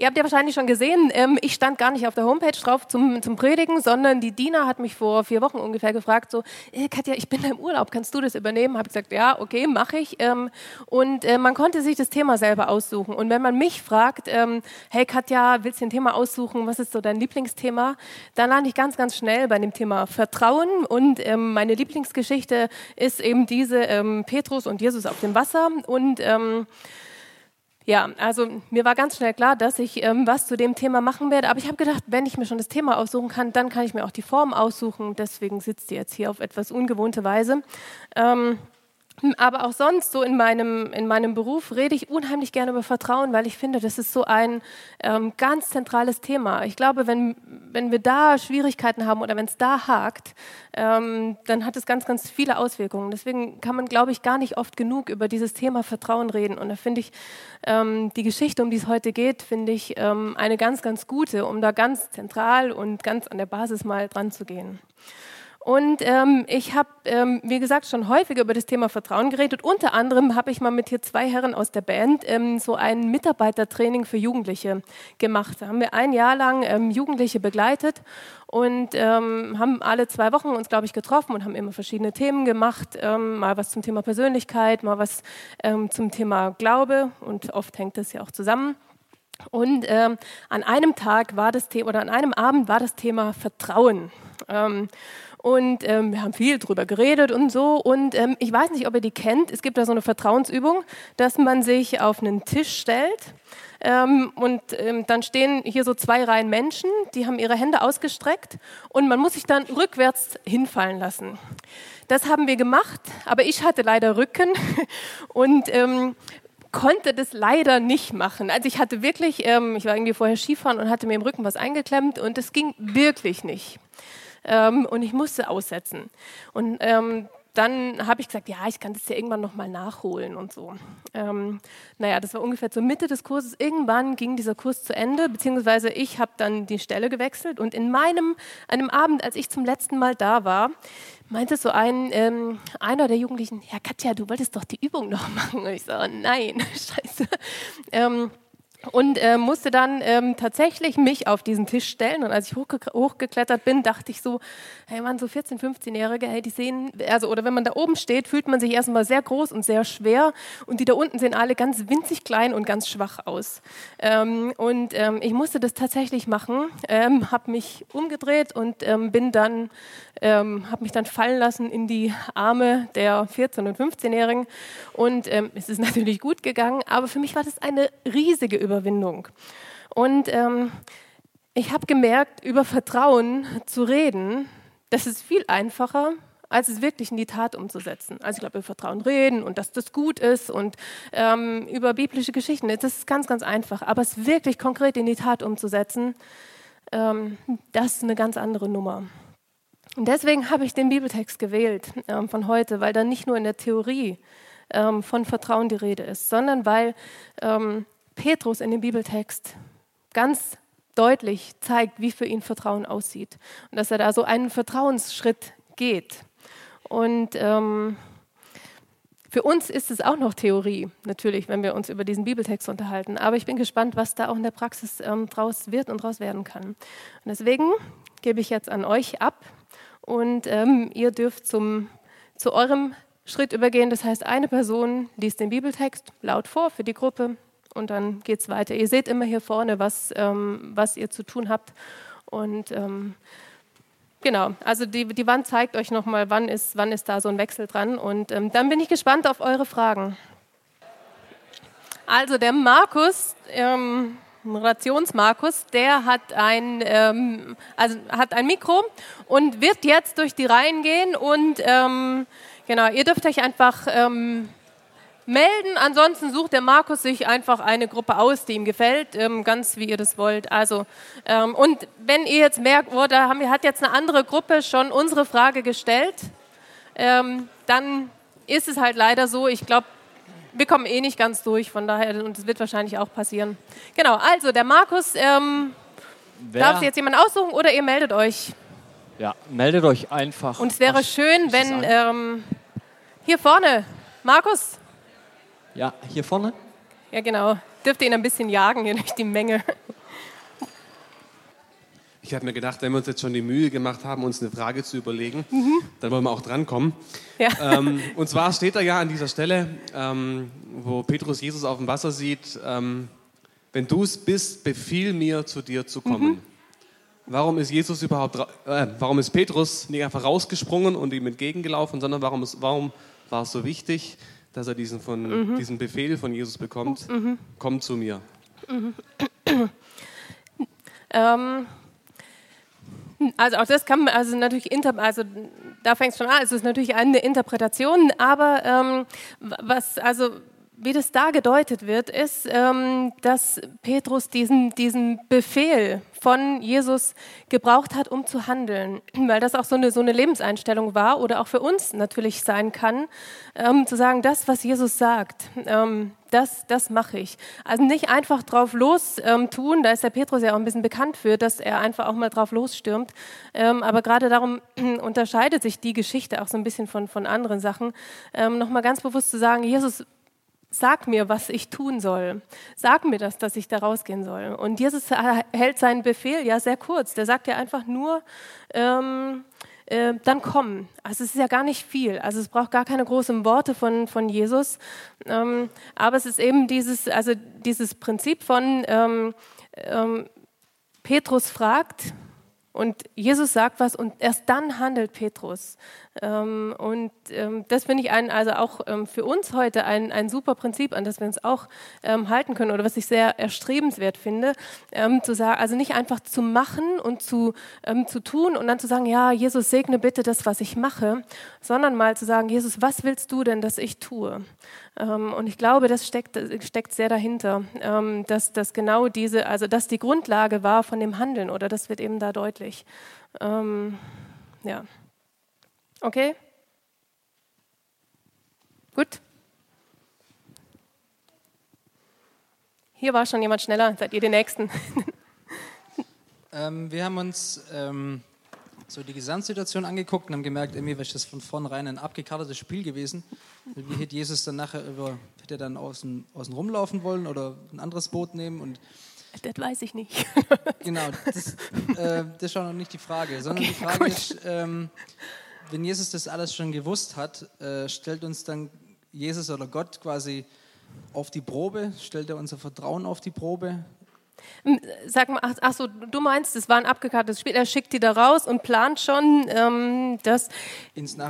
Ihr habt ja wahrscheinlich schon gesehen, ähm, ich stand gar nicht auf der Homepage drauf zum, zum Predigen, sondern die Dina hat mich vor vier Wochen ungefähr gefragt, so, äh, Katja, ich bin da im Urlaub, kannst du das übernehmen? Habe ich gesagt, ja, okay, mache ich. Ähm, und äh, man konnte sich das Thema selber aussuchen. Und wenn man mich fragt, ähm, hey Katja, willst du ein Thema aussuchen? Was ist so dein Lieblingsthema? Dann lande ich ganz, ganz schnell bei dem Thema Vertrauen. Und ähm, meine Lieblingsgeschichte ist eben diese ähm, Petrus und Jesus auf dem Wasser. Und ähm, ja, also mir war ganz schnell klar, dass ich ähm, was zu dem Thema machen werde. Aber ich habe gedacht, wenn ich mir schon das Thema aussuchen kann, dann kann ich mir auch die Form aussuchen. Deswegen sitzt sie jetzt hier auf etwas ungewohnte Weise. Ähm, aber auch sonst, so in meinem, in meinem Beruf, rede ich unheimlich gerne über Vertrauen, weil ich finde, das ist so ein ähm, ganz zentrales Thema. Ich glaube, wenn, wenn wir da Schwierigkeiten haben oder wenn es da hakt, ähm, dann hat es ganz, ganz viele Auswirkungen. Deswegen kann man, glaube ich, gar nicht oft genug über dieses Thema Vertrauen reden. Und da finde ich ähm, die Geschichte, um die es heute geht, finde ich ähm, eine ganz, ganz gute, um da ganz zentral und ganz an der Basis mal dran zu gehen. Und ähm, ich habe, ähm, wie gesagt, schon häufiger über das Thema Vertrauen geredet. Unter anderem habe ich mal mit hier zwei Herren aus der Band ähm, so ein Mitarbeitertraining für Jugendliche gemacht. Da haben wir ein Jahr lang ähm, Jugendliche begleitet und ähm, haben alle zwei Wochen uns, glaube ich, getroffen und haben immer verschiedene Themen gemacht. Ähm, mal was zum Thema Persönlichkeit, mal was zum Thema Glaube und oft hängt das ja auch zusammen. Und ähm, an einem Tag war das Thema, oder an einem Abend war das Thema Vertrauen. Ähm, und ähm, wir haben viel drüber geredet und so. Und ähm, ich weiß nicht, ob ihr die kennt. Es gibt da so eine Vertrauensübung, dass man sich auf einen Tisch stellt. Ähm, und ähm, dann stehen hier so zwei Reihen Menschen, die haben ihre Hände ausgestreckt und man muss sich dann rückwärts hinfallen lassen. Das haben wir gemacht, aber ich hatte leider Rücken und ähm, konnte das leider nicht machen. Also ich hatte wirklich, ähm, ich war irgendwie vorher Skifahren und hatte mir im Rücken was eingeklemmt und es ging wirklich nicht ähm, und ich musste aussetzen. Und ähm, dann habe ich gesagt, ja, ich kann das ja irgendwann nochmal nachholen und so. Ähm, naja, das war ungefähr zur Mitte des Kurses. Irgendwann ging dieser Kurs zu Ende, beziehungsweise ich habe dann die Stelle gewechselt. Und in meinem, einem Abend, als ich zum letzten Mal da war, meinte so ein, ähm, einer der Jugendlichen, ja Katja, du wolltest doch die Übung noch machen. Und ich so, nein, scheiße. Ähm, und äh, musste dann ähm, tatsächlich mich auf diesen Tisch stellen. Und als ich hochge hochgeklettert bin, dachte ich so, hey man, so 14-, 15-Jährige, hey, die sehen, also oder wenn man da oben steht, fühlt man sich erstmal sehr groß und sehr schwer. Und die da unten sehen alle ganz winzig klein und ganz schwach aus. Ähm, und ähm, ich musste das tatsächlich machen, ähm, habe mich umgedreht und ähm, bin dann, ähm, habe mich dann fallen lassen in die Arme der 14- und 15-Jährigen. Und ähm, es ist natürlich gut gegangen, aber für mich war das eine riesige Überwindung. Und ähm, ich habe gemerkt, über Vertrauen zu reden, das ist viel einfacher, als es wirklich in die Tat umzusetzen. Also ich glaube, über Vertrauen reden und dass das gut ist und ähm, über biblische Geschichten, das ist ganz, ganz einfach. Aber es wirklich konkret in die Tat umzusetzen, ähm, das ist eine ganz andere Nummer. Und deswegen habe ich den Bibeltext gewählt ähm, von heute, weil da nicht nur in der Theorie ähm, von Vertrauen die Rede ist, sondern weil ähm, Petrus in dem Bibeltext ganz deutlich zeigt, wie für ihn Vertrauen aussieht und dass er da so einen Vertrauensschritt geht. Und ähm, für uns ist es auch noch Theorie, natürlich, wenn wir uns über diesen Bibeltext unterhalten. Aber ich bin gespannt, was da auch in der Praxis ähm, draus wird und draus werden kann. Und deswegen gebe ich jetzt an euch ab und ähm, ihr dürft zum, zu eurem Schritt übergehen. Das heißt, eine Person liest den Bibeltext laut vor für die Gruppe, und dann geht es weiter. Ihr seht immer hier vorne, was, ähm, was ihr zu tun habt. Und ähm, genau, also die, die Wand zeigt euch nochmal, wann ist, wann ist da so ein Wechsel dran. Und ähm, dann bin ich gespannt auf eure Fragen. Also der Markus, ähm, Rationsmarkus, der hat ein, ähm, also hat ein Mikro und wird jetzt durch die Reihen gehen und ähm, genau, ihr dürft euch einfach ähm, melden. Ansonsten sucht der Markus sich einfach eine Gruppe aus, die ihm gefällt, ähm, ganz wie ihr das wollt. Also, ähm, und wenn ihr jetzt merkt, oh, da haben, hat jetzt eine andere Gruppe schon unsere Frage gestellt, ähm, dann ist es halt leider so. Ich glaube, wir kommen eh nicht ganz durch, von daher, und es wird wahrscheinlich auch passieren. Genau, also der Markus, ähm, darf sich jetzt jemand aussuchen oder ihr meldet euch? Ja, meldet euch einfach. Und es wäre schön, wenn ähm, hier vorne, Markus, ja, hier vorne? Ja, genau. Dürft ihr ihn ein bisschen jagen hier durch die Menge. Ich habe mir gedacht, wenn wir uns jetzt schon die Mühe gemacht haben, uns eine Frage zu überlegen, mhm. dann wollen wir auch drankommen. Ja. Ähm, und zwar steht da ja an dieser Stelle, ähm, wo Petrus Jesus auf dem Wasser sieht, ähm, wenn du es bist, befiehl mir, zu dir zu kommen. Mhm. Warum ist Jesus überhaupt, äh, warum ist Petrus nicht einfach rausgesprungen und ihm entgegengelaufen, sondern warum, ist, warum war es so wichtig, dass er diesen, von, mhm. diesen Befehl von Jesus bekommt, mhm. komm zu mir? Mhm. Ähm, also auch das kann man, also natürlich, inter, also da fängt es schon an, es ist natürlich eine Interpretation, aber ähm, was, also wie das da gedeutet wird, ist, ähm, dass Petrus diesen, diesen Befehl von Jesus gebraucht hat, um zu handeln, weil das auch so eine, so eine Lebenseinstellung war oder auch für uns natürlich sein kann, ähm, zu sagen, das, was Jesus sagt, ähm, das, das mache ich. Also nicht einfach drauf los ähm, tun, da ist der Petrus ja auch ein bisschen bekannt für, dass er einfach auch mal drauf losstürmt, ähm, aber gerade darum unterscheidet sich die Geschichte auch so ein bisschen von, von anderen Sachen, ähm, nochmal ganz bewusst zu sagen, Jesus, Sag mir, was ich tun soll. Sag mir das, dass ich da rausgehen soll. Und Jesus hält seinen Befehl ja sehr kurz. Der sagt ja einfach nur, ähm, äh, dann komm. Also es ist ja gar nicht viel. Also es braucht gar keine großen Worte von, von Jesus. Ähm, aber es ist eben dieses, also dieses Prinzip von ähm, ähm Petrus fragt, und Jesus sagt was und erst dann handelt Petrus. Ähm, und ähm, das finde ich ein, also auch ähm, für uns heute ein, ein super Prinzip, an das wir uns auch ähm, halten können oder was ich sehr erstrebenswert finde, ähm, zu sagen, also nicht einfach zu machen und zu, ähm, zu tun und dann zu sagen, ja, Jesus segne bitte das, was ich mache, sondern mal zu sagen, Jesus, was willst du denn, dass ich tue? Und ich glaube, das steckt, steckt sehr dahinter, dass, dass genau diese, also dass die Grundlage war von dem Handeln oder das wird eben da deutlich. Ja. Okay? Gut. Hier war schon jemand schneller. Seid ihr die Nächsten? ähm, wir haben uns ähm, so die Gesamtsituation angeguckt und haben gemerkt, irgendwie wäre das von vornherein ein abgekartetes Spiel gewesen. Wie hätte Jesus dann nachher über, hätte er dann außen, außen rumlaufen wollen oder ein anderes Boot nehmen und das weiß ich nicht. genau, das, äh, das ist schon noch nicht die Frage, sondern okay, die Frage gut. ist, ähm, wenn Jesus das alles schon gewusst hat, äh, stellt uns dann Jesus oder Gott quasi auf die Probe, stellt er unser Vertrauen auf die Probe, Sag mal, ach, ach, so, du meinst, es war ein abgekartetes Spiel. Er schickt die da raus und plant schon, ähm, das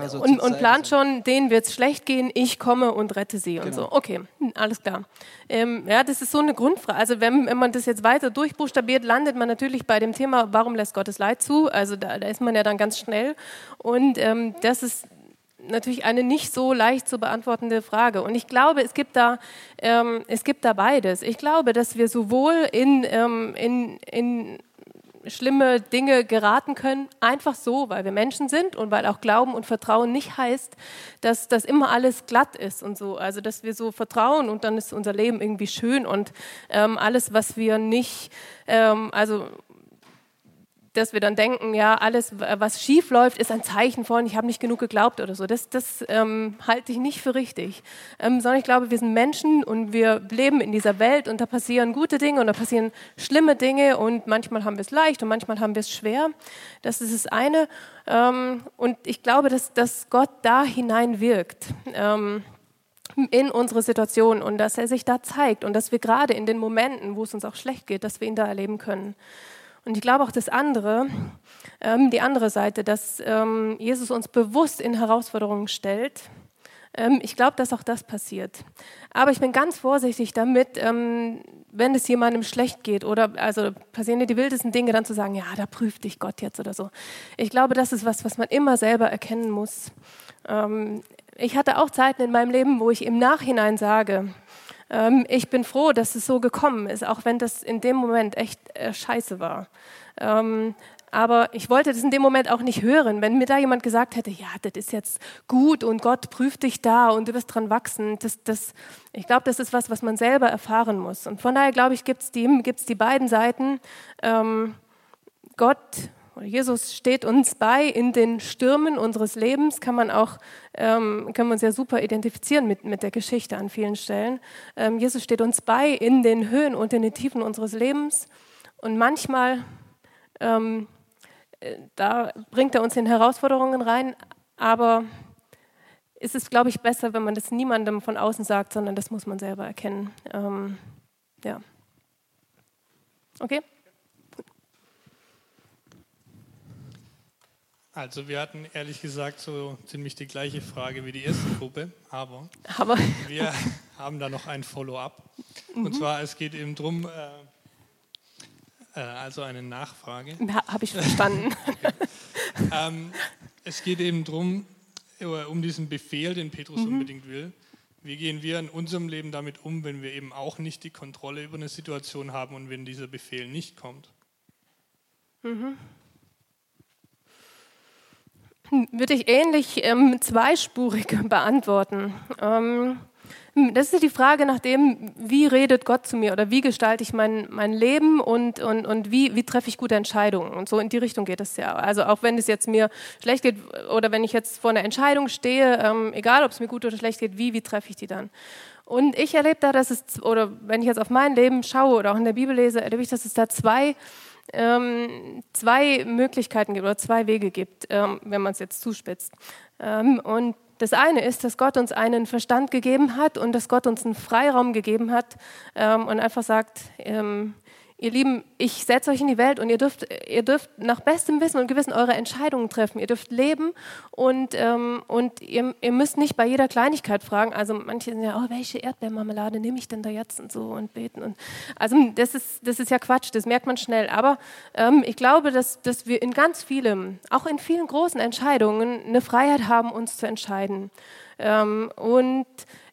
so und, und, plant schon, denen wird es schlecht gehen. Ich komme und rette sie genau. und so. Okay, hm, alles klar. Ähm, ja, das ist so eine Grundfrage. Also wenn, wenn, man das jetzt weiter durchbuchstabiert, landet man natürlich bei dem Thema, warum lässt Gottes Leid zu? Also da, da ist man ja dann ganz schnell. Und ähm, das ist natürlich eine nicht so leicht zu beantwortende Frage. Und ich glaube, es gibt da, ähm, es gibt da beides. Ich glaube, dass wir sowohl in, ähm, in, in schlimme Dinge geraten können, einfach so, weil wir Menschen sind und weil auch Glauben und Vertrauen nicht heißt, dass das immer alles glatt ist und so. Also, dass wir so vertrauen und dann ist unser Leben irgendwie schön und ähm, alles, was wir nicht, ähm, also dass wir dann denken, ja, alles, was schief läuft, ist ein Zeichen von, ich habe nicht genug geglaubt oder so. Das, das ähm, halte ich nicht für richtig. Ähm, sondern ich glaube, wir sind Menschen und wir leben in dieser Welt und da passieren gute Dinge und da passieren schlimme Dinge und manchmal haben wir es leicht und manchmal haben wir es schwer. Das ist das eine. Ähm, und ich glaube, dass, dass Gott da hinein wirkt ähm, in unsere Situation und dass er sich da zeigt und dass wir gerade in den Momenten, wo es uns auch schlecht geht, dass wir ihn da erleben können. Und ich glaube auch das andere, ähm, die andere Seite, dass ähm, Jesus uns bewusst in Herausforderungen stellt. Ähm, ich glaube, dass auch das passiert. Aber ich bin ganz vorsichtig damit, ähm, wenn es jemandem schlecht geht oder also passieren dir die wildesten Dinge, dann zu sagen, ja, da prüft dich Gott jetzt oder so. Ich glaube, das ist was, was man immer selber erkennen muss. Ähm, ich hatte auch Zeiten in meinem Leben, wo ich im Nachhinein sage, ähm, ich bin froh, dass es so gekommen ist, auch wenn das in dem Moment echt äh, scheiße war. Ähm, aber ich wollte das in dem Moment auch nicht hören. Wenn mir da jemand gesagt hätte, ja, das ist jetzt gut und Gott prüft dich da und du wirst dran wachsen, das, das, ich glaube, das ist was, was man selber erfahren muss. Und von daher, glaube ich, gibt es die, gibt's die beiden Seiten. Ähm, Gott Jesus steht uns bei in den Stürmen unseres Lebens, kann man auch, ähm, kann man sehr super identifizieren mit, mit der Geschichte an vielen Stellen. Ähm, Jesus steht uns bei in den Höhen und in den Tiefen unseres Lebens und manchmal ähm, äh, da bringt er uns in Herausforderungen rein, aber ist es, glaube ich, besser, wenn man das niemandem von außen sagt, sondern das muss man selber erkennen. Ähm, ja. Okay? Also wir hatten ehrlich gesagt so ziemlich die gleiche Frage wie die erste Gruppe, aber, aber. wir haben da noch ein Follow-up. Mhm. Und zwar, es geht eben darum, äh, äh, also eine Nachfrage. Ja, Habe ich verstanden. okay. ähm, es geht eben darum, äh, um diesen Befehl, den Petrus mhm. unbedingt will. Wie gehen wir in unserem Leben damit um, wenn wir eben auch nicht die Kontrolle über eine Situation haben und wenn dieser Befehl nicht kommt? Mhm. Würde ich ähnlich ähm, zweispurig beantworten. Ähm, das ist die Frage nach dem, wie redet Gott zu mir oder wie gestalte ich mein, mein Leben und, und, und wie, wie treffe ich gute Entscheidungen. Und so in die Richtung geht es ja. Also auch wenn es jetzt mir schlecht geht oder wenn ich jetzt vor einer Entscheidung stehe, ähm, egal ob es mir gut oder schlecht geht, wie, wie treffe ich die dann? Und ich erlebe da, dass es, oder wenn ich jetzt auf mein Leben schaue oder auch in der Bibel lese, erlebe ich, dass es da zwei ähm, zwei Möglichkeiten gibt oder zwei Wege gibt, ähm, wenn man es jetzt zuspitzt. Ähm, und das eine ist, dass Gott uns einen Verstand gegeben hat und dass Gott uns einen Freiraum gegeben hat ähm, und einfach sagt, ähm, Ihr Lieben, ich setze euch in die Welt und ihr dürft, ihr dürft nach bestem Wissen und Gewissen eure Entscheidungen treffen. Ihr dürft leben und, ähm, und ihr, ihr, müsst nicht bei jeder Kleinigkeit fragen. Also manche sind ja, oh, welche Erdbeermarmelade nehme ich denn da jetzt und so und beten. Und, also das ist, das ist ja Quatsch, das merkt man schnell. Aber ähm, ich glaube, dass, dass wir in ganz vielem, auch in vielen großen Entscheidungen, eine Freiheit haben, uns zu entscheiden. Ähm, und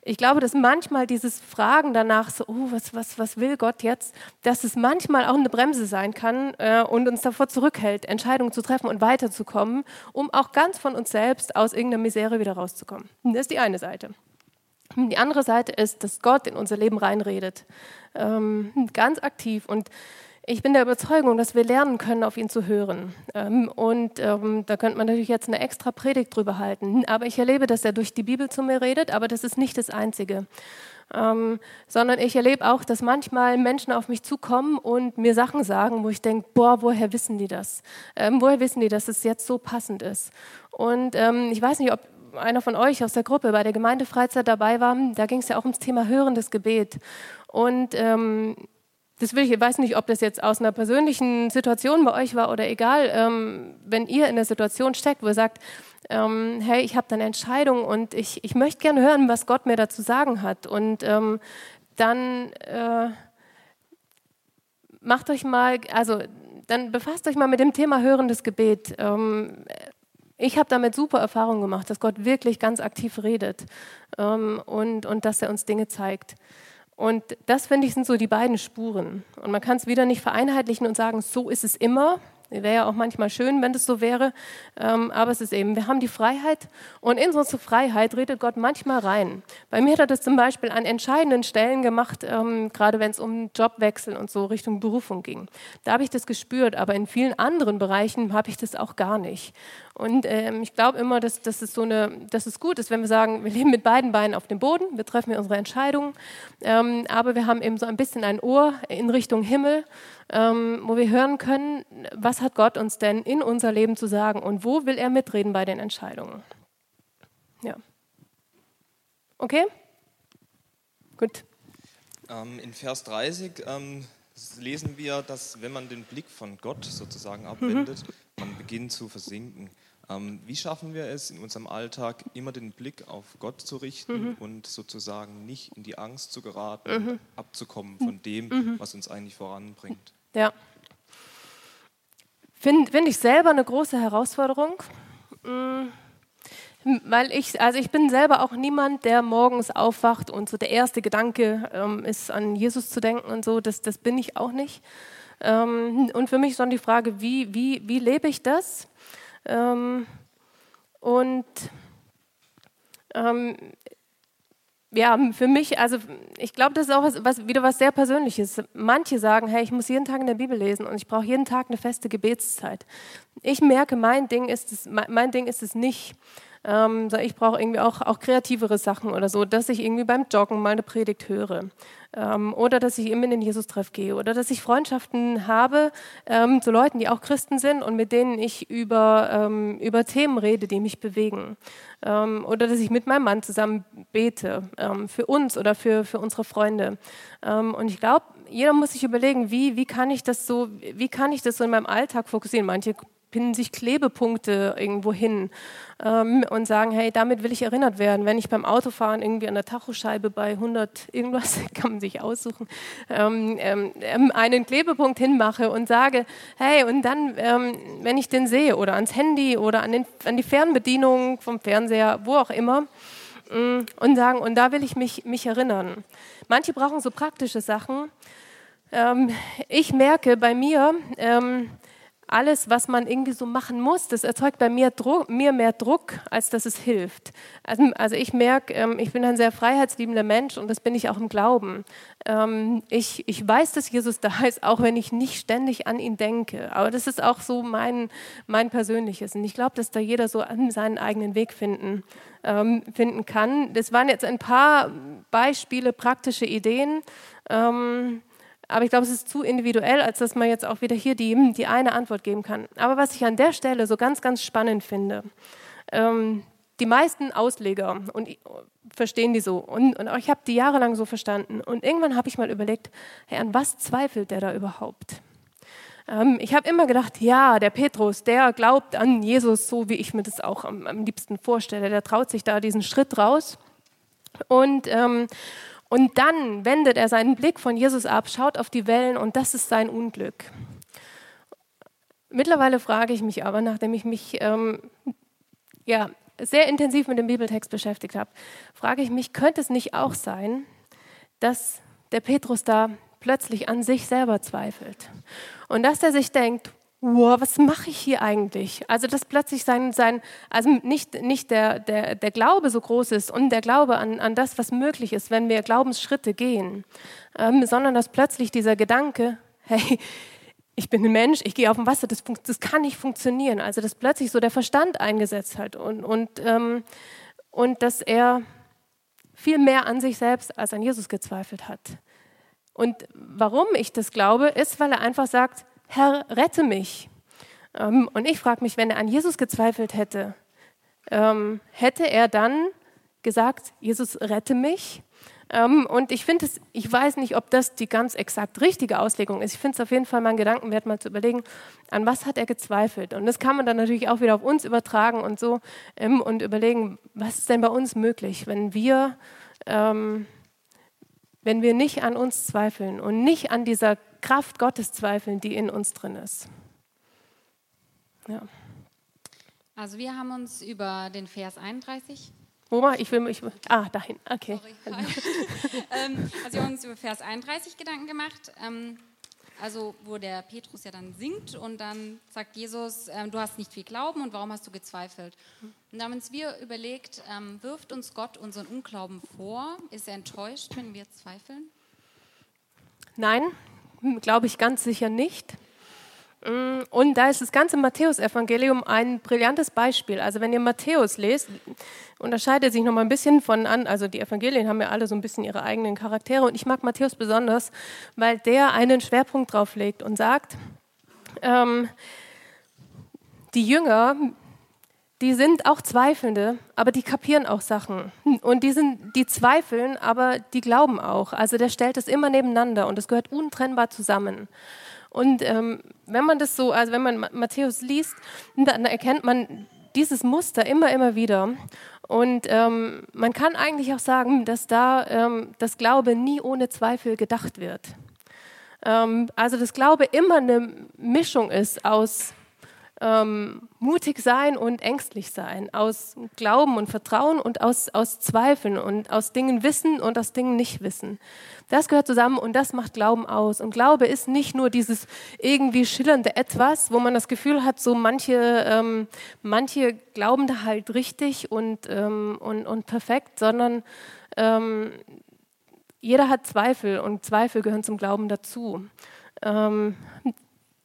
ich glaube, dass manchmal dieses Fragen danach, so, oh, was, was, was will Gott jetzt, dass es manchmal auch eine Bremse sein kann äh, und uns davor zurückhält, Entscheidungen zu treffen und weiterzukommen, um auch ganz von uns selbst aus irgendeiner Misere wieder rauszukommen. Das ist die eine Seite. Die andere Seite ist, dass Gott in unser Leben reinredet, ähm, ganz aktiv und ich bin der Überzeugung, dass wir lernen können, auf ihn zu hören. Ähm, und ähm, da könnte man natürlich jetzt eine extra Predigt drüber halten. Aber ich erlebe, dass er durch die Bibel zu mir redet, aber das ist nicht das Einzige. Ähm, sondern ich erlebe auch, dass manchmal Menschen auf mich zukommen und mir Sachen sagen, wo ich denke, boah, woher wissen die das? Ähm, woher wissen die, dass es jetzt so passend ist? Und ähm, ich weiß nicht, ob einer von euch aus der Gruppe bei der Gemeindefreizeit dabei war. Da ging es ja auch ums Thema hörendes Gebet. Und ähm, das will ich, ich weiß nicht, ob das jetzt aus einer persönlichen Situation bei euch war oder egal, ähm, wenn ihr in der Situation steckt, wo ihr sagt, ähm, hey, ich habe eine Entscheidung und ich, ich möchte gerne hören, was Gott mir dazu sagen hat. Und ähm, dann äh, macht euch mal, also dann befasst euch mal mit dem Thema hörendes Gebet. Ähm, ich habe damit super Erfahrungen gemacht, dass Gott wirklich ganz aktiv redet ähm, und, und dass er uns Dinge zeigt. Und das, finde ich, sind so die beiden Spuren. Und man kann es wieder nicht vereinheitlichen und sagen, so ist es immer, Wäre ja auch manchmal schön, wenn das so wäre. Ähm, aber es ist eben, wir haben die Freiheit und in unsere Freiheit redet Gott manchmal rein. Bei mir hat er das zum Beispiel an entscheidenden Stellen gemacht, ähm, gerade wenn es um Jobwechsel und so Richtung Berufung ging. Da habe ich das gespürt, aber in vielen anderen Bereichen habe ich das auch gar nicht. Und ähm, ich glaube immer, dass, dass, es so eine, dass es gut ist, wenn wir sagen, wir leben mit beiden Beinen auf dem Boden, wir treffen unsere Entscheidungen, ähm, aber wir haben eben so ein bisschen ein Ohr in Richtung Himmel ähm, wo wir hören können, was hat Gott uns denn in unser Leben zu sagen und wo will er mitreden bei den Entscheidungen. Ja. Okay? Gut. Ähm, in Vers 30 ähm, lesen wir, dass wenn man den Blick von Gott sozusagen mhm. abwendet, mhm. man beginnt zu versinken. Ähm, wie schaffen wir es in unserem Alltag, immer den Blick auf Gott zu richten mhm. und sozusagen nicht in die Angst zu geraten, mhm. abzukommen von dem, mhm. was uns eigentlich voranbringt? Ja. Finde find ich selber eine große Herausforderung. Mm, weil ich, also ich bin selber auch niemand, der morgens aufwacht und so der erste Gedanke ähm, ist, an Jesus zu denken und so. Das, das bin ich auch nicht. Ähm, und für mich ist dann die Frage, wie, wie, wie lebe ich das? Ähm, und ähm, ja, für mich, also ich glaube, das ist auch was, was, wieder was sehr Persönliches. Manche sagen, hey, ich muss jeden Tag in der Bibel lesen und ich brauche jeden Tag eine feste Gebetszeit. Ich merke, mein Ding ist es, mein Ding ist es nicht. Ähm, ich brauche irgendwie auch, auch kreativere Sachen oder so, dass ich irgendwie beim Joggen mal eine Predigt höre. Ähm, oder dass ich immer in den Jesus-Treff gehe. Oder dass ich Freundschaften habe ähm, zu Leuten, die auch Christen sind und mit denen ich über, ähm, über Themen rede, die mich bewegen. Ähm, oder dass ich mit meinem Mann zusammen bete, ähm, für uns oder für, für unsere Freunde. und ich glaube, jeder muss sich überlegen, wie, wie, kann ich das so, wie kann ich das so in meinem Alltag fokussieren. Manche pinnen sich Klebepunkte irgendwo hin ähm, und sagen, hey, damit will ich erinnert werden. Wenn ich beim Autofahren irgendwie an der Tachoscheibe bei 100 irgendwas, kann man sich aussuchen, ähm, ähm, ähm, einen Klebepunkt hinmache und sage, hey, und dann, ähm, wenn ich den sehe oder ans Handy oder an, den, an die Fernbedienung vom Fernseher, wo auch immer, mm, und sagen, und da will ich mich, mich erinnern. Manche brauchen so praktische Sachen. Ähm, ich merke bei mir, ähm, alles, was man irgendwie so machen muss, das erzeugt bei mir, Druck, mir mehr Druck, als dass es hilft. Also, also ich merke, ähm, ich bin ein sehr freiheitsliebender Mensch und das bin ich auch im Glauben. Ähm, ich, ich weiß, dass Jesus da ist, auch wenn ich nicht ständig an ihn denke. Aber das ist auch so mein, mein persönliches. Und ich glaube, dass da jeder so seinen eigenen Weg finden, ähm, finden kann. Das waren jetzt ein paar Beispiele, praktische Ideen. Ähm, aber ich glaube, es ist zu individuell, als dass man jetzt auch wieder hier die, die eine Antwort geben kann. Aber was ich an der Stelle so ganz, ganz spannend finde, ähm, die meisten Ausleger und verstehen die so und, und ich habe die jahrelang so verstanden und irgendwann habe ich mal überlegt, hey, an was zweifelt der da überhaupt? Ähm, ich habe immer gedacht, ja, der Petrus, der glaubt an Jesus so, wie ich mir das auch am, am liebsten vorstelle. Der traut sich da diesen Schritt raus und ähm, und dann wendet er seinen Blick von Jesus ab, schaut auf die Wellen und das ist sein Unglück. Mittlerweile frage ich mich aber, nachdem ich mich ähm, ja, sehr intensiv mit dem Bibeltext beschäftigt habe, frage ich mich, könnte es nicht auch sein, dass der Petrus da plötzlich an sich selber zweifelt und dass er sich denkt, wow, was mache ich hier eigentlich? Also, dass plötzlich sein, sein also nicht, nicht der, der, der Glaube so groß ist und der Glaube an, an das, was möglich ist, wenn wir Glaubensschritte gehen, ähm, sondern dass plötzlich dieser Gedanke, hey, ich bin ein Mensch, ich gehe auf dem Wasser, das, das kann nicht funktionieren. Also, dass plötzlich so der Verstand eingesetzt hat und, und, ähm, und dass er viel mehr an sich selbst als an Jesus gezweifelt hat. Und warum ich das glaube, ist, weil er einfach sagt, Herr, rette mich. Ähm, und ich frage mich, wenn er an Jesus gezweifelt hätte, ähm, hätte er dann gesagt, Jesus, rette mich? Ähm, und ich finde es, ich weiß nicht, ob das die ganz exakt richtige Auslegung ist. Ich finde es auf jeden Fall mal ein Gedankenwert, mal zu überlegen, an was hat er gezweifelt? Und das kann man dann natürlich auch wieder auf uns übertragen und so und überlegen, was ist denn bei uns möglich, wenn wir, wenn wir nicht an uns zweifeln und nicht an dieser Kraft Gottes zweifeln, die in uns drin ist. Ja. Also wir haben uns über den Vers 31 wo war ich? Will, ich ah, dahin. Okay. ähm, also wir haben uns über Vers 31 Gedanken gemacht. Ähm, also wo der Petrus ja dann singt und dann sagt Jesus, ähm, du hast nicht viel Glauben und warum hast du gezweifelt? Und da haben uns wir überlegt, ähm, wirft uns Gott unseren Unglauben vor? Ist er enttäuscht, wenn wir zweifeln? Nein, Glaube ich ganz sicher nicht. Mm, und da ist das ganze Matthäusevangelium ein brillantes Beispiel. Also wenn ihr Matthäus lest, unterscheidet sich noch mal ein bisschen von an, also die Evangelien haben ja alle so ein bisschen ihre eigenen Charaktere und ich mag Matthäus besonders, weil der einen Schwerpunkt drauf legt und sagt, ähm, die Jünger die sind auch Zweifelnde, aber die kapieren auch Sachen. Und die, sind, die zweifeln, aber die glauben auch. Also der stellt es immer nebeneinander und es gehört untrennbar zusammen. Und ähm, wenn man das so, also wenn man Matthäus liest, dann erkennt man dieses Muster immer, immer wieder. Und ähm, man kann eigentlich auch sagen, dass da ähm, das Glaube nie ohne Zweifel gedacht wird. Ähm, also das Glaube immer eine Mischung ist aus ähm, mutig sein und ängstlich sein, aus Glauben und Vertrauen und aus, aus Zweifeln und aus Dingen wissen und aus Dingen nicht wissen. Das gehört zusammen und das macht Glauben aus. Und Glaube ist nicht nur dieses irgendwie schillernde Etwas, wo man das Gefühl hat, so manche, ähm, manche glauben da halt richtig und, ähm, und, und perfekt, sondern ähm, jeder hat Zweifel und Zweifel gehören zum Glauben dazu. Ähm,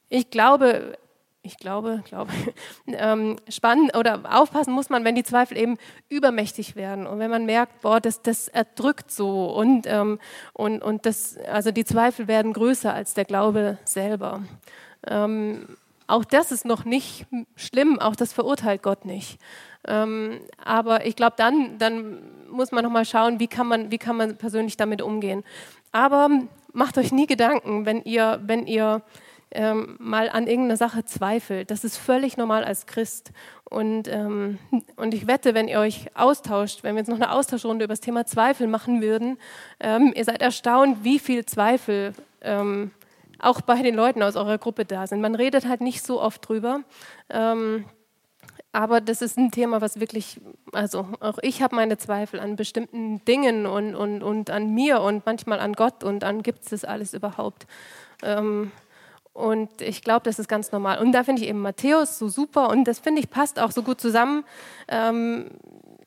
ich glaube, ich glaube, glaube, ähm, spannend oder aufpassen muss man, wenn die Zweifel eben übermächtig werden und wenn man merkt, boah, das, das erdrückt so und, ähm, und, und das, also die Zweifel werden größer als der Glaube selber. Ähm, auch das ist noch nicht schlimm, auch das verurteilt Gott nicht. Ähm, aber ich glaube, dann, dann muss man nochmal schauen, wie kann, man, wie kann man persönlich damit umgehen. Aber macht euch nie Gedanken, wenn ihr, wenn ihr ähm, mal an irgendeiner Sache zweifelt. Das ist völlig normal als Christ. Und, ähm, und ich wette, wenn ihr euch austauscht, wenn wir jetzt noch eine Austauschrunde über das Thema Zweifel machen würden, ähm, ihr seid erstaunt, wie viel Zweifel ähm, auch bei den Leuten aus eurer Gruppe da sind. Man redet halt nicht so oft drüber. Ähm, aber das ist ein Thema, was wirklich, also auch ich habe meine Zweifel an bestimmten Dingen und, und, und an mir und manchmal an Gott und an gibt es das alles überhaupt. Und ich glaube, das ist ganz normal. Und da finde ich eben Matthäus so super und das finde ich passt auch so gut zusammen. Ähm,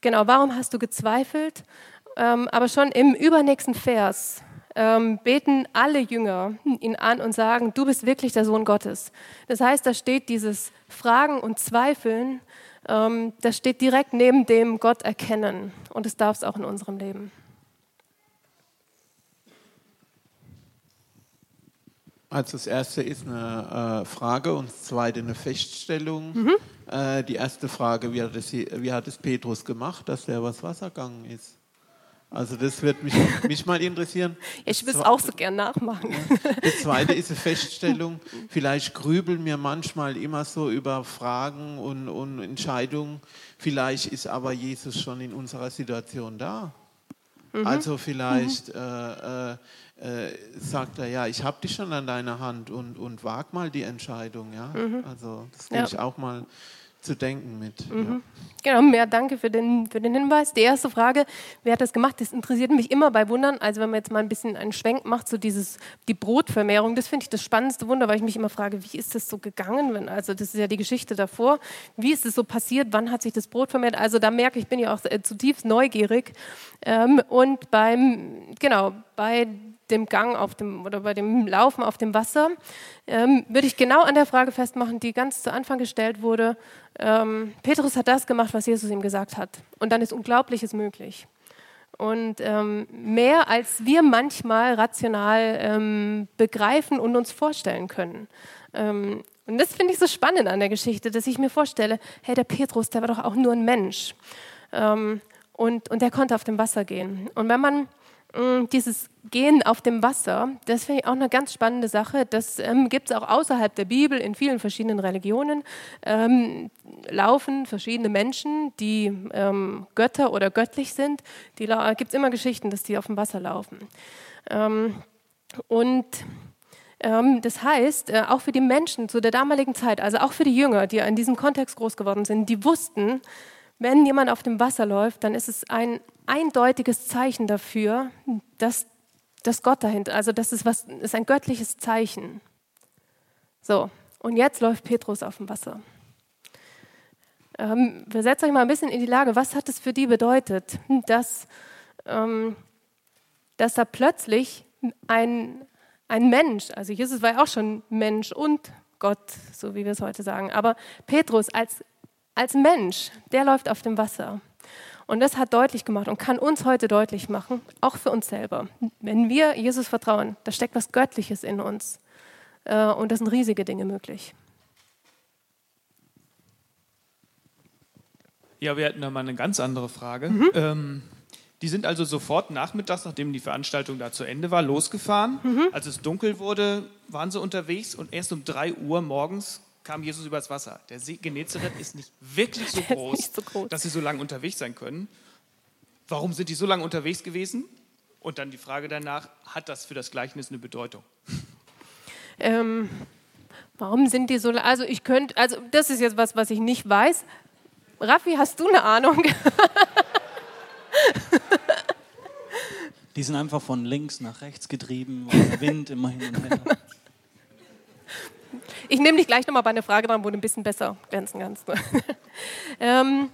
genau, warum hast du gezweifelt? Ähm, aber schon im übernächsten Vers ähm, beten alle Jünger ihn an und sagen, du bist wirklich der Sohn Gottes. Das heißt, da steht dieses Fragen und Zweifeln, ähm, das steht direkt neben dem Gott erkennen. Und es darf es auch in unserem Leben. Also das erste ist eine äh, Frage und das zweite eine Feststellung. Mhm. Äh, die erste Frage, wie hat, es, wie hat es Petrus gemacht, dass er was Wasser gegangen ist? Also das wird mich, mich mal interessieren. Ich will es auch so gern nachmachen. Das zweite ist eine Feststellung. Vielleicht grübeln wir manchmal immer so über Fragen und, und Entscheidungen. Vielleicht ist aber Jesus schon in unserer Situation da. Mhm. Also vielleicht mhm. äh, äh, sagt er, ja, ich habe dich schon an deiner Hand und, und wag mal die Entscheidung. Ja? Mhm. Also das nehme ja. ich auch mal zu denken mit. Mhm. Ja. Genau, mehr danke für den, für den Hinweis. Die erste Frage, wer hat das gemacht? Das interessiert mich immer bei Wundern. Also wenn man jetzt mal ein bisschen einen Schwenk macht, so dieses, die Brotvermehrung, das finde ich das spannendste Wunder, weil ich mich immer frage, wie ist das so gegangen? Wenn, also das ist ja die Geschichte davor. Wie ist es so passiert? Wann hat sich das Brot vermehrt? Also da merke ich, bin ja auch äh, zutiefst neugierig. Ähm, und beim, genau, bei dem Gang auf dem oder bei dem Laufen auf dem Wasser, ähm, würde ich genau an der Frage festmachen, die ganz zu Anfang gestellt wurde. Ähm, Petrus hat das gemacht, was Jesus ihm gesagt hat. Und dann ist Unglaubliches möglich. Und ähm, mehr als wir manchmal rational ähm, begreifen und uns vorstellen können. Ähm, und das finde ich so spannend an der Geschichte, dass ich mir vorstelle, hey, der Petrus, der war doch auch nur ein Mensch. Ähm, und, und der konnte auf dem Wasser gehen. Und wenn man dieses Gehen auf dem Wasser, das finde ich auch eine ganz spannende Sache. Das ähm, gibt es auch außerhalb der Bibel in vielen verschiedenen Religionen. Ähm, laufen verschiedene Menschen, die ähm, Götter oder göttlich sind. Die gibt es immer Geschichten, dass die auf dem Wasser laufen. Ähm, und ähm, das heißt, äh, auch für die Menschen zu der damaligen Zeit, also auch für die Jünger, die in diesem Kontext groß geworden sind, die wussten, wenn jemand auf dem Wasser läuft, dann ist es ein eindeutiges Zeichen dafür, dass, dass Gott dahinter, also das ist, was, ist ein göttliches Zeichen. So, und jetzt läuft Petrus auf dem Wasser. Ähm, versetzt euch mal ein bisschen in die Lage, was hat es für die bedeutet, dass, ähm, dass da plötzlich ein, ein Mensch, also Jesus war ja auch schon Mensch und Gott, so wie wir es heute sagen, aber Petrus als, als Mensch, der läuft auf dem Wasser. Und das hat deutlich gemacht und kann uns heute deutlich machen, auch für uns selber. Wenn wir Jesus vertrauen, da steckt was Göttliches in uns. Äh, und das sind riesige Dinge möglich. Ja, wir hatten da mal eine ganz andere Frage. Mhm. Ähm, die sind also sofort nachmittags, nachdem die Veranstaltung da zu Ende war, losgefahren. Mhm. Als es dunkel wurde, waren sie unterwegs und erst um 3 Uhr morgens kam Jesus übers Wasser. Der See Genezareth ist nicht wirklich so groß, so groß, dass sie so lange unterwegs sein können. Warum sind die so lange unterwegs gewesen? Und dann die Frage danach, hat das für das Gleichnis eine Bedeutung? Ähm, warum sind die so lange? Also ich könnte, also das ist jetzt was, was ich nicht weiß. Raffi, hast du eine Ahnung? Die sind einfach von links nach rechts getrieben, weil der Wind immer hin und her. Ich nehme dich gleich nochmal bei einer Frage dran, wo du ein bisschen besser glänzen kannst. ähm,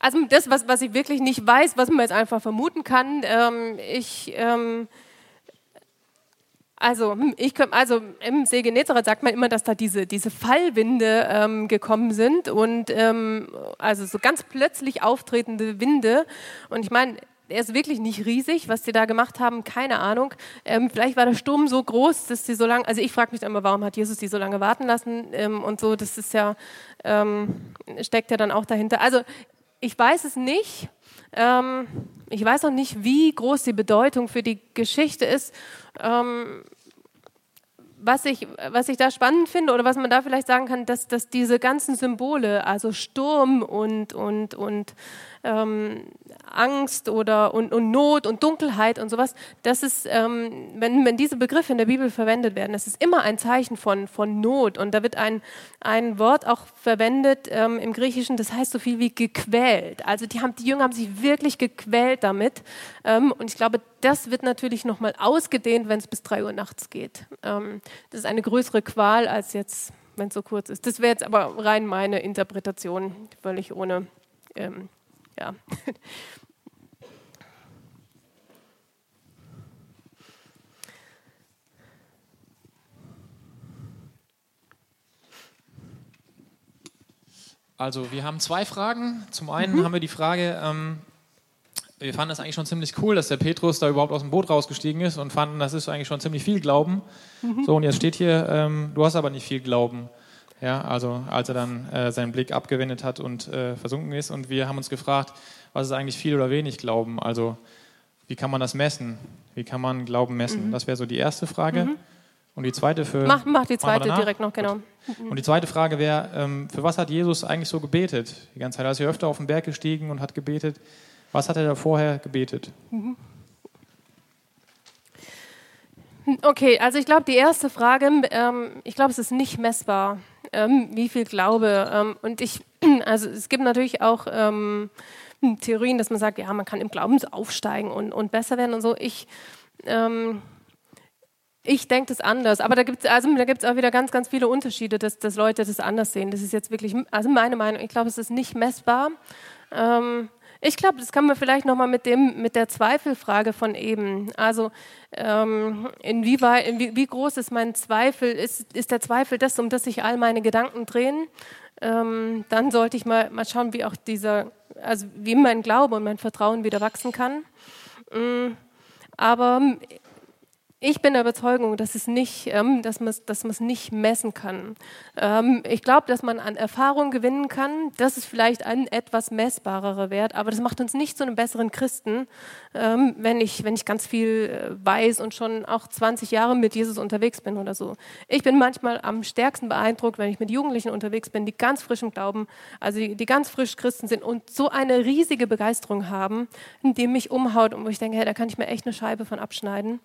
also das, was, was ich wirklich nicht weiß, was man jetzt einfach vermuten kann, ähm, ich, ähm, Also, hm, ich, also im See Genezareth sagt man immer, dass da diese, diese Fallwinde ähm, gekommen sind und ähm, also so ganz plötzlich auftretende Winde. Und ich meine, er ist wirklich nicht riesig, was sie da gemacht haben, keine Ahnung. Ähm, vielleicht war der Sturm so groß, dass sie so lange, also ich frage mich immer, warum hat Jesus die so lange warten lassen ähm, und so, das ist ja, ähm, steckt ja dann auch dahinter. Also ich weiß es nicht. Ähm, ich weiß auch nicht, wie groß die Bedeutung für die Geschichte ist. Ähm, was ich, was ich da spannend finde oder was man da vielleicht sagen kann, dass, dass diese ganzen Symbole, also Sturm und, und, und ähm, Angst oder und, und, Not und Dunkelheit und sowas, das ist, ähm, wenn, wenn diese Begriffe in der Bibel verwendet werden, das ist immer ein Zeichen von, von Not. Und da wird ein, ein Wort auch verwendet ähm, im Griechischen, das heißt so viel wie gequält. Also die, haben, die Jünger haben sich wirklich gequält damit. Ähm, und ich glaube, das wird natürlich nochmal ausgedehnt, wenn es bis drei Uhr nachts geht. Ähm, das ist eine größere Qual als jetzt, wenn es so kurz ist. Das wäre jetzt aber rein meine Interpretation, völlig ohne ähm, ja. Also wir haben zwei Fragen. Zum einen mhm. haben wir die Frage, ähm, wir fanden das eigentlich schon ziemlich cool, dass der Petrus da überhaupt aus dem Boot rausgestiegen ist und fanden, das ist eigentlich schon ziemlich viel Glauben. Mhm. So, und jetzt steht hier, ähm, du hast aber nicht viel Glauben. Ja, also als er dann äh, seinen Blick abgewendet hat und äh, versunken ist. Und wir haben uns gefragt, was ist eigentlich viel oder wenig Glauben? Also wie kann man das messen? Wie kann man Glauben messen? Mhm. Das wäre so die erste Frage. Mhm. Und die zweite für. Mach, mach die zweite direkt noch, genau. Und die zweite Frage wäre, ähm, für was hat Jesus eigentlich so gebetet? Die ganze Zeit, er ist ja öfter auf den Berg gestiegen und hat gebetet. Was hat er da vorher gebetet? Mhm. Okay, also ich glaube, die erste Frage, ähm, ich glaube, es ist nicht messbar ähm, wie viel Glaube. Ähm, und ich, also es gibt natürlich auch ähm, Theorien, dass man sagt, ja, man kann im Glauben aufsteigen und, und besser werden und so. Ich, ähm, ich denke das anders, aber da gibt es also, auch wieder ganz, ganz viele Unterschiede, dass, dass Leute das anders sehen. Das ist jetzt wirklich, also meine Meinung, ich glaube, es ist nicht messbar. Ähm, ich glaube, das kann man vielleicht nochmal mit, mit der Zweifelfrage von eben. Also ähm, inwieweit, in wie, wie, groß ist mein Zweifel? Ist, ist der Zweifel das, um das sich all meine Gedanken drehen? Ähm, dann sollte ich mal, mal schauen, wie auch dieser, also wie mein Glaube und mein Vertrauen wieder wachsen kann. Ähm, aber ich bin der Überzeugung, dass, es nicht, ähm, dass man es nicht messen kann. Ähm, ich glaube, dass man an Erfahrung gewinnen kann. Das ist vielleicht ein etwas messbarerer Wert, aber das macht uns nicht zu einem besseren Christen, ähm, wenn, ich, wenn ich ganz viel äh, weiß und schon auch 20 Jahre mit Jesus unterwegs bin oder so. Ich bin manchmal am stärksten beeindruckt, wenn ich mit Jugendlichen unterwegs bin, die ganz frisch im Glauben, also die, die ganz frisch Christen sind und so eine riesige Begeisterung haben, die mich umhaut und wo ich denke, hey, da kann ich mir echt eine Scheibe von abschneiden.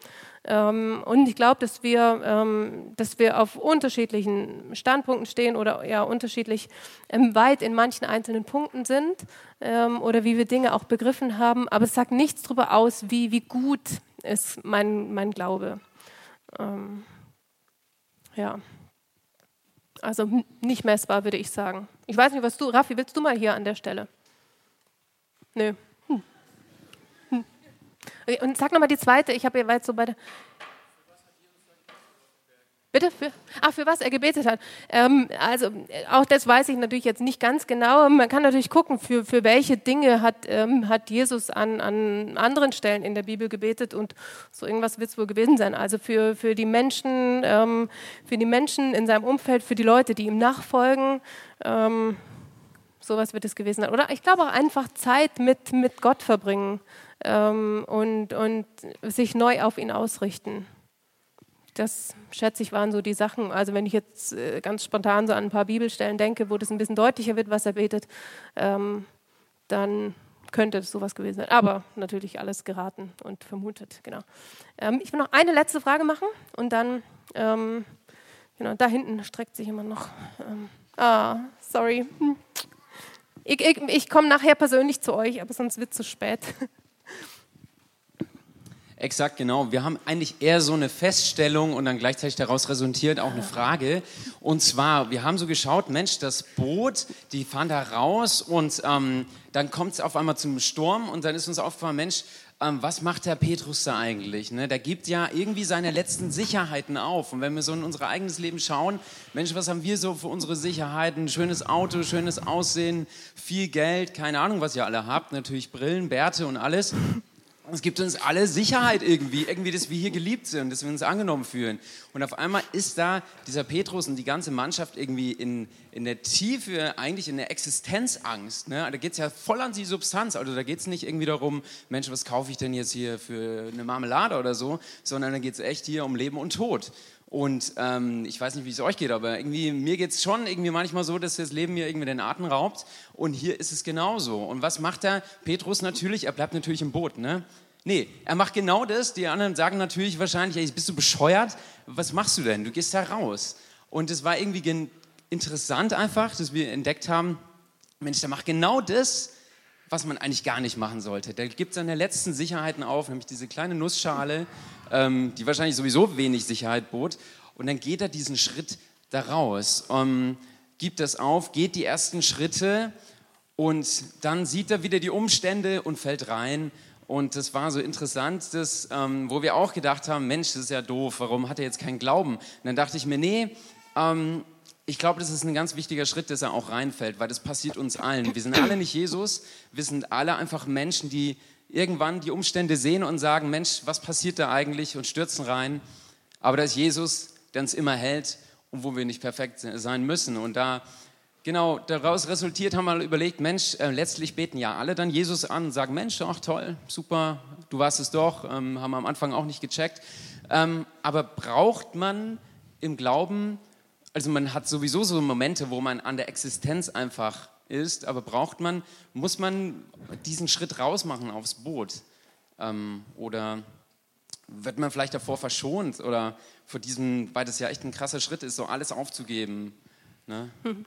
Ähm, und ich glaube, dass wir, ähm, dass wir auf unterschiedlichen Standpunkten stehen oder ja unterschiedlich ähm, weit in manchen einzelnen Punkten sind oder wie wir Dinge auch begriffen haben. Aber es sagt nichts darüber aus, wie, wie gut ist mein, mein Glaube. ja. Also nicht messbar, würde ich sagen. Ich weiß nicht, was du, Raffi, willst du mal hier an der Stelle? Nö. Und sag nochmal die zweite, ich habe jetzt so bei der. Bitte? Für, ach, für was er gebetet hat. Ähm, also, auch das weiß ich natürlich jetzt nicht ganz genau. Man kann natürlich gucken, für, für welche Dinge hat, ähm, hat Jesus an, an anderen Stellen in der Bibel gebetet und so irgendwas wird es wohl gewesen sein. Also für, für die Menschen, ähm, für die Menschen in seinem Umfeld, für die Leute, die ihm nachfolgen. Ähm, sowas wird es gewesen sein. Oder ich glaube auch einfach Zeit mit, mit Gott verbringen ähm, und, und sich neu auf ihn ausrichten. Das schätze ich waren so die Sachen. Also wenn ich jetzt äh, ganz spontan so an ein paar Bibelstellen denke, wo das ein bisschen deutlicher wird, was er betet, ähm, dann könnte es sowas gewesen sein. Aber natürlich alles geraten und vermutet, genau. Ähm, ich will noch eine letzte Frage machen und dann, ähm, genau, da hinten streckt sich immer noch. Ähm, ah, sorry. Hm. Ich, ich, ich komme nachher persönlich zu euch, aber sonst wird es zu spät. Exakt, genau. Wir haben eigentlich eher so eine Feststellung und dann gleichzeitig daraus resultiert auch eine Frage. Und zwar, wir haben so geschaut, Mensch, das Boot, die fahren da raus und ähm, dann kommt es auf einmal zum Sturm und dann ist uns aufgefallen, Mensch, ähm, was macht der Petrus da eigentlich? Ne? Der gibt ja irgendwie seine letzten Sicherheiten auf. Und wenn wir so in unser eigenes Leben schauen, Mensch, was haben wir so für unsere Sicherheiten? Schönes Auto, schönes Aussehen, viel Geld, keine Ahnung, was ihr alle habt. Natürlich Brillen, Bärte und alles. Es gibt uns alle Sicherheit irgendwie, irgendwie, dass wir hier geliebt sind, dass wir uns angenommen fühlen. Und auf einmal ist da dieser Petrus und die ganze Mannschaft irgendwie in, in der Tiefe, eigentlich in der Existenzangst. Ne? Da geht es ja voll an die Substanz. Also da geht es nicht irgendwie darum, Mensch, was kaufe ich denn jetzt hier für eine Marmelade oder so, sondern da geht es echt hier um Leben und Tod. Und ähm, ich weiß nicht, wie es euch geht, aber irgendwie mir geht es schon irgendwie manchmal so, dass das Leben mir irgendwie den Atem raubt. Und hier ist es genauso. Und was macht er? Petrus natürlich, er bleibt natürlich im Boot. Ne? Nee, er macht genau das. Die anderen sagen natürlich wahrscheinlich, ey, bist du bescheuert? Was machst du denn? Du gehst da raus. Und es war irgendwie interessant einfach, dass wir entdeckt haben, Mensch, der macht genau das, was man eigentlich gar nicht machen sollte. Der gibt seine letzten Sicherheiten auf, nämlich diese kleine Nussschale, ähm, die wahrscheinlich sowieso wenig Sicherheit bot. Und dann geht er diesen Schritt da raus, ähm, gibt das auf, geht die ersten Schritte und dann sieht er wieder die Umstände und fällt rein. Und das war so interessant, dass, ähm, wo wir auch gedacht haben, Mensch, das ist ja doof, warum hat er jetzt keinen Glauben? Und dann dachte ich mir, nee, ähm, ich glaube, das ist ein ganz wichtiger Schritt, dass er auch reinfällt, weil das passiert uns allen. Wir sind alle nicht Jesus, wir sind alle einfach Menschen, die irgendwann die Umstände sehen und sagen, Mensch, was passiert da eigentlich und stürzen rein. Aber da ist Jesus, der uns immer hält und wo wir nicht perfekt sein müssen. Und da, genau, daraus resultiert, haben wir überlegt, Mensch, äh, letztlich beten ja alle dann Jesus an und sagen, Mensch, ach toll, super, du warst es doch, ähm, haben wir am Anfang auch nicht gecheckt. Ähm, aber braucht man im Glauben, also man hat sowieso so Momente, wo man an der Existenz einfach ist, aber braucht man, muss man diesen Schritt rausmachen aufs Boot? Ähm, oder wird man vielleicht davor verschont oder vor diesem, weil das ja echt ein krasser Schritt ist, so alles aufzugeben ne? Hm.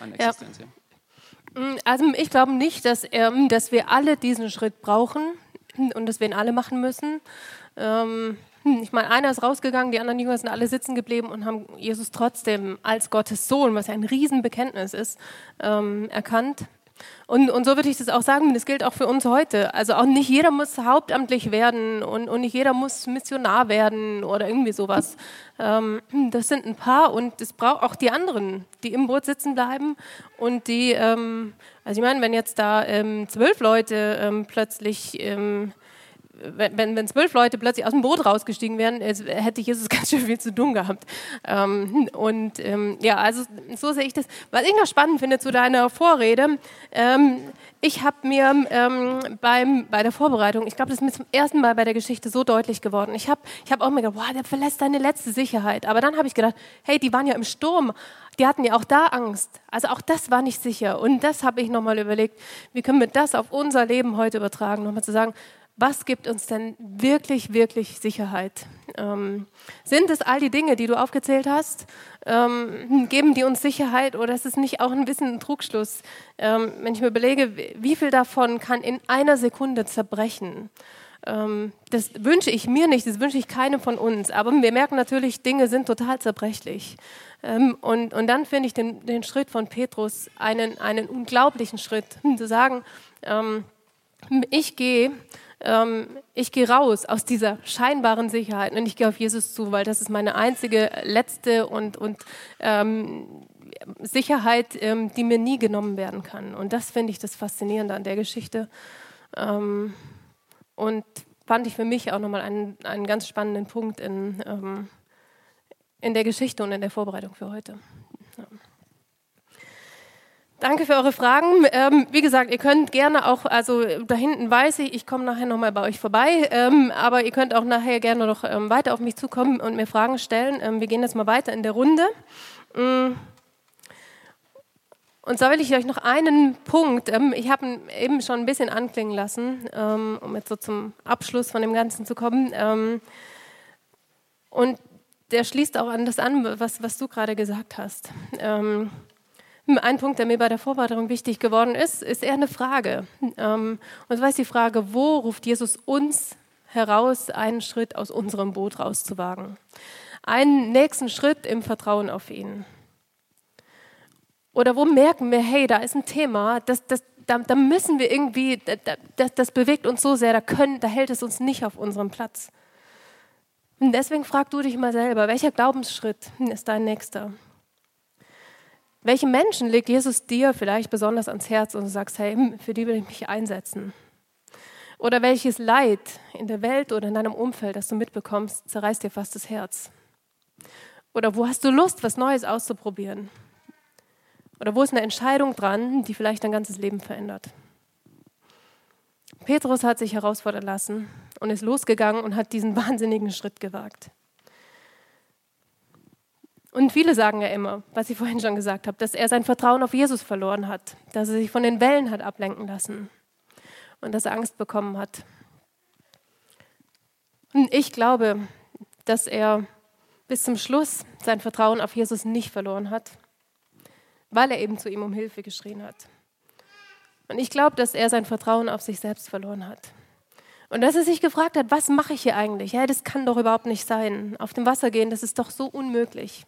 an Existenz? Ja. ja. Hm, also ich glaube nicht, dass, ähm, dass wir alle diesen Schritt brauchen und dass wir ihn alle machen müssen. Ähm, hm, ich meine, einer ist rausgegangen, die anderen Jünger sind alle sitzen geblieben und haben Jesus trotzdem als Gottes Sohn, was ja ein Riesenbekenntnis ist, ähm, erkannt. Und, und so würde ich das auch sagen, das gilt auch für uns heute. Also auch nicht jeder muss hauptamtlich werden und, und nicht jeder muss Missionar werden oder irgendwie sowas. Ähm, das sind ein paar und es braucht auch die anderen, die im Boot sitzen bleiben und die, ähm, also ich meine, wenn jetzt da ähm, zwölf Leute ähm, plötzlich ähm, wenn, wenn, wenn zwölf Leute plötzlich aus dem Boot rausgestiegen wären, hätte Jesus ganz schön viel zu tun gehabt. Ähm, und ähm, ja, also so sehe ich das. Was ich noch spannend finde zu deiner Vorrede, ähm, ich habe mir ähm, beim, bei der Vorbereitung, ich glaube, das ist mir zum ersten Mal bei der Geschichte so deutlich geworden. Ich habe ich hab auch mir gedacht, wow, der verlässt seine letzte Sicherheit. Aber dann habe ich gedacht, hey, die waren ja im Sturm. Die hatten ja auch da Angst. Also auch das war nicht sicher. Und das habe ich nochmal überlegt, wie können wir das auf unser Leben heute übertragen, nochmal zu sagen, was gibt uns denn wirklich, wirklich Sicherheit? Ähm, sind es all die Dinge, die du aufgezählt hast? Ähm, geben die uns Sicherheit oder ist es nicht auch ein bisschen ein Trugschluss? Ähm, wenn ich mir überlege, wie viel davon kann in einer Sekunde zerbrechen? Ähm, das wünsche ich mir nicht, das wünsche ich keinem von uns. Aber wir merken natürlich, Dinge sind total zerbrechlich. Ähm, und, und dann finde ich den, den Schritt von Petrus einen, einen unglaublichen Schritt, hm, zu sagen, ähm, ich gehe ähm, ich gehe raus aus dieser scheinbaren Sicherheit und ich gehe auf Jesus zu, weil das ist meine einzige letzte und, und ähm, Sicherheit, ähm, die mir nie genommen werden kann. Und das finde ich das Faszinierende an der Geschichte. Ähm, und fand ich für mich auch nochmal einen, einen ganz spannenden Punkt in, ähm, in der Geschichte und in der Vorbereitung für heute. Danke für eure Fragen. Ähm, wie gesagt, ihr könnt gerne auch, also da hinten weiß ich, ich komme nachher nochmal bei euch vorbei, ähm, aber ihr könnt auch nachher gerne noch ähm, weiter auf mich zukommen und mir Fragen stellen. Ähm, wir gehen jetzt mal weiter in der Runde. Mm. Und zwar will ich euch noch einen Punkt, ähm, ich habe ihn eben schon ein bisschen anklingen lassen, ähm, um jetzt so zum Abschluss von dem Ganzen zu kommen. und der schließt auch an das an, was, was du gerade gesagt hast. Ein Punkt, der mir bei der Vorbereitung wichtig geworden ist, ist eher eine Frage. Ähm, und zwar ist die Frage, wo ruft Jesus uns heraus, einen Schritt aus unserem Boot rauszuwagen? Einen nächsten Schritt im Vertrauen auf ihn. Oder wo merken wir, hey, da ist ein Thema, das, das, da, da müssen wir irgendwie, das, das bewegt uns so sehr, da, können, da hält es uns nicht auf unserem Platz. Und deswegen frag du dich mal selber, welcher Glaubensschritt ist dein nächster? Welche Menschen legt Jesus dir vielleicht besonders ans Herz und du sagst, hey, hm, für die will ich mich einsetzen? Oder welches Leid in der Welt oder in deinem Umfeld, das du mitbekommst, zerreißt dir fast das Herz? Oder wo hast du Lust, was Neues auszuprobieren? Oder wo ist eine Entscheidung dran, die vielleicht dein ganzes Leben verändert? Petrus hat sich herausfordern lassen und ist losgegangen und hat diesen wahnsinnigen Schritt gewagt. Und viele sagen ja immer, was ich vorhin schon gesagt habe, dass er sein Vertrauen auf Jesus verloren hat, dass er sich von den Wellen hat ablenken lassen und dass er Angst bekommen hat. Und ich glaube, dass er bis zum Schluss sein Vertrauen auf Jesus nicht verloren hat, weil er eben zu ihm um Hilfe geschrien hat. Und ich glaube, dass er sein Vertrauen auf sich selbst verloren hat. Und dass er sich gefragt hat, was mache ich hier eigentlich? Ja, das kann doch überhaupt nicht sein. Auf dem Wasser gehen, das ist doch so unmöglich.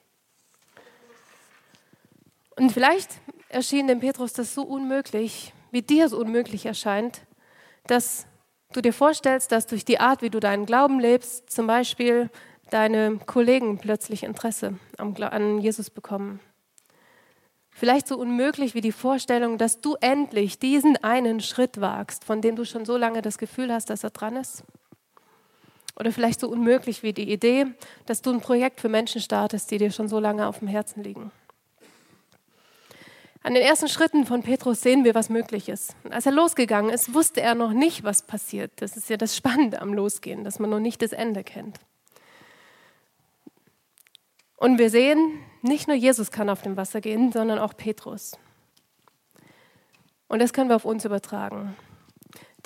Und vielleicht erschien dem Petrus das so unmöglich, wie dir es unmöglich erscheint, dass du dir vorstellst, dass durch die Art, wie du deinen Glauben lebst, zum Beispiel deine Kollegen plötzlich Interesse an Jesus bekommen. Vielleicht so unmöglich wie die Vorstellung, dass du endlich diesen einen Schritt wagst, von dem du schon so lange das Gefühl hast, dass er dran ist. Oder vielleicht so unmöglich wie die Idee, dass du ein Projekt für Menschen startest, die dir schon so lange auf dem Herzen liegen. An den ersten Schritten von Petrus sehen wir, was möglich ist. Als er losgegangen ist, wusste er noch nicht, was passiert. Das ist ja das Spannende am Losgehen, dass man noch nicht das Ende kennt. Und wir sehen, nicht nur Jesus kann auf dem Wasser gehen, sondern auch Petrus. Und das können wir auf uns übertragen.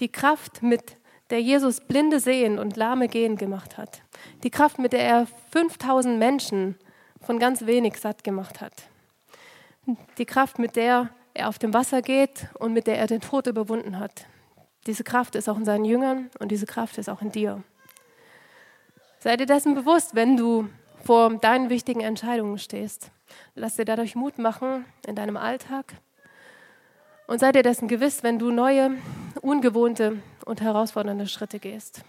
Die Kraft, mit der Jesus Blinde sehen und Lahme gehen gemacht hat. Die Kraft, mit der er 5000 Menschen von ganz wenig satt gemacht hat. Die Kraft, mit der er auf dem Wasser geht und mit der er den Tod überwunden hat. Diese Kraft ist auch in seinen Jüngern und diese Kraft ist auch in dir. Sei dir dessen bewusst, wenn du vor deinen wichtigen Entscheidungen stehst. Lass dir dadurch Mut machen in deinem Alltag und sei dir dessen gewiss, wenn du neue, ungewohnte und herausfordernde Schritte gehst.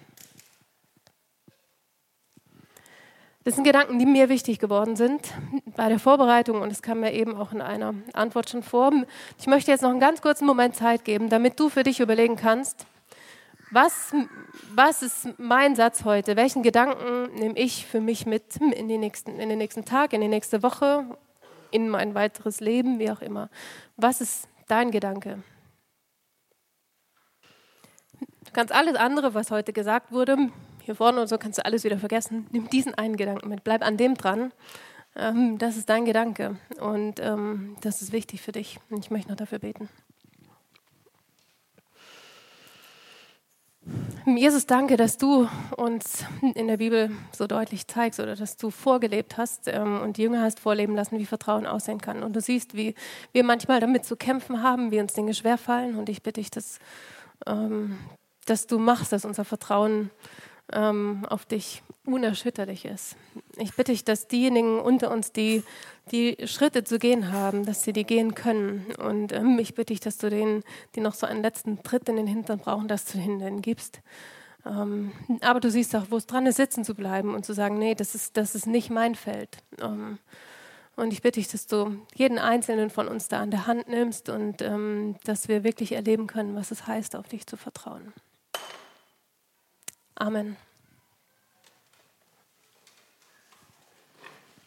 Das sind Gedanken, die mir wichtig geworden sind bei der Vorbereitung und es kam mir eben auch in einer Antwort schon vor. Ich möchte jetzt noch einen ganz kurzen Moment Zeit geben, damit du für dich überlegen kannst, was, was ist mein Satz heute? Welchen Gedanken nehme ich für mich mit in, die nächsten, in den nächsten Tag, in die nächste Woche, in mein weiteres Leben, wie auch immer? Was ist dein Gedanke? Du kannst alles andere, was heute gesagt wurde, hier vorne und so kannst du alles wieder vergessen. Nimm diesen einen Gedanken mit, bleib an dem dran. Ähm, das ist dein Gedanke und ähm, das ist wichtig für dich. Und ich möchte noch dafür beten. Jesus, danke, dass du uns in der Bibel so deutlich zeigst oder dass du vorgelebt hast ähm, und die Jünger hast vorleben lassen, wie Vertrauen aussehen kann. Und du siehst, wie wir manchmal damit zu kämpfen haben, wie uns Dinge schwerfallen. Und ich bitte dich, dass, ähm, dass du machst, dass unser Vertrauen ähm, auf dich unerschütterlich ist. Ich bitte dich, dass diejenigen unter uns, die die Schritte zu gehen haben, dass sie die gehen können. Und ähm, ich bitte dich, dass du denen, die noch so einen letzten Tritt in den Hintern brauchen, dass du denen gibst. Ähm, aber du siehst auch, wo es dran ist, sitzen zu bleiben und zu sagen, nee, das ist, das ist nicht mein Feld. Ähm, und ich bitte dich, dass du jeden Einzelnen von uns da an der Hand nimmst und ähm, dass wir wirklich erleben können, was es heißt, auf dich zu vertrauen. Amen.